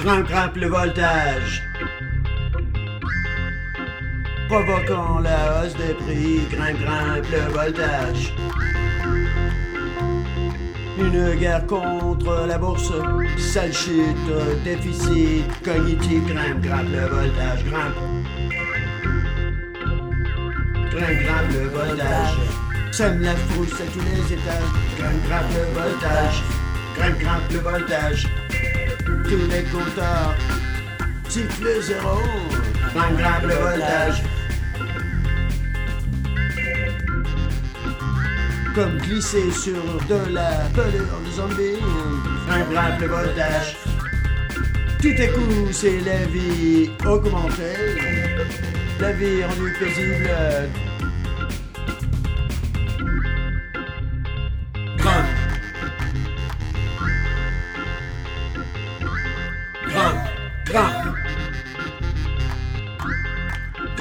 Grimpe, grimpe le voltage. Provoquant la hausse des prix, grimpe, grimpe le voltage. Une guerre contre la bourse, sale chute, déficit cognitif, grimpe, grimpe le voltage, grimpe. Grimpe, grimpe le voltage. Sème la frousse à tous les étages, grimpe, grimpe le voltage. Grimpe, grimpe le voltage. Tous les compteurs sifflent zéro, grimpe, grimpe le voltage. Comme glisser sur de la pelure de zombie, grimpe, grimpe le voltage. Tout à coup, c'est la vie augmentée, la vie rendue paisible.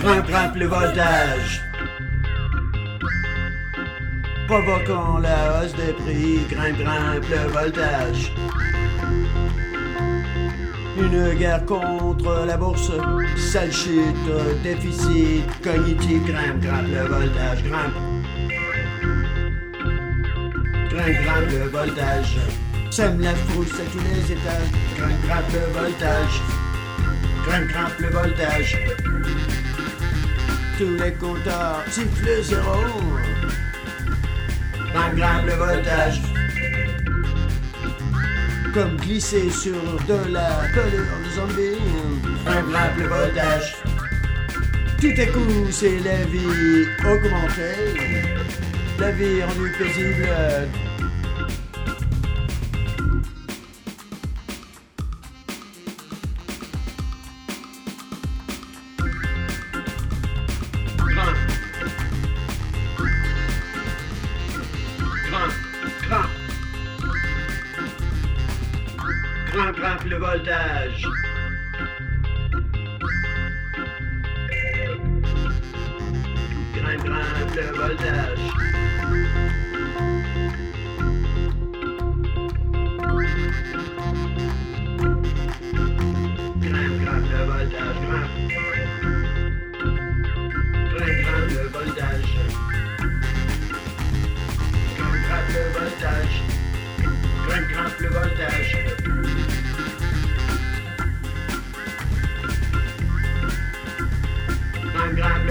Grimpe, le voltage. Provoquant la hausse des prix, grimpe, grimpe le voltage. Une guerre contre la bourse, sale chute, déficit cognitif, grimpe, grimpe le voltage, grimpe. Grimpe, grimpe le voltage. Sème la frousse à tous les étages, grimpe, grimpe le voltage. Grimpe, grimpe le voltage. Tous les compteurs sifflent zéro. Grimpe le voltage. Comme glisser sur de la pelure zombie. Grimpe le voltage. Tout à coup, c'est la vie augmentée. La vie rendue paisible. Grimpe, grimpe le voltage. Grimpe, grimpe le voltage.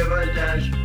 Grimpe,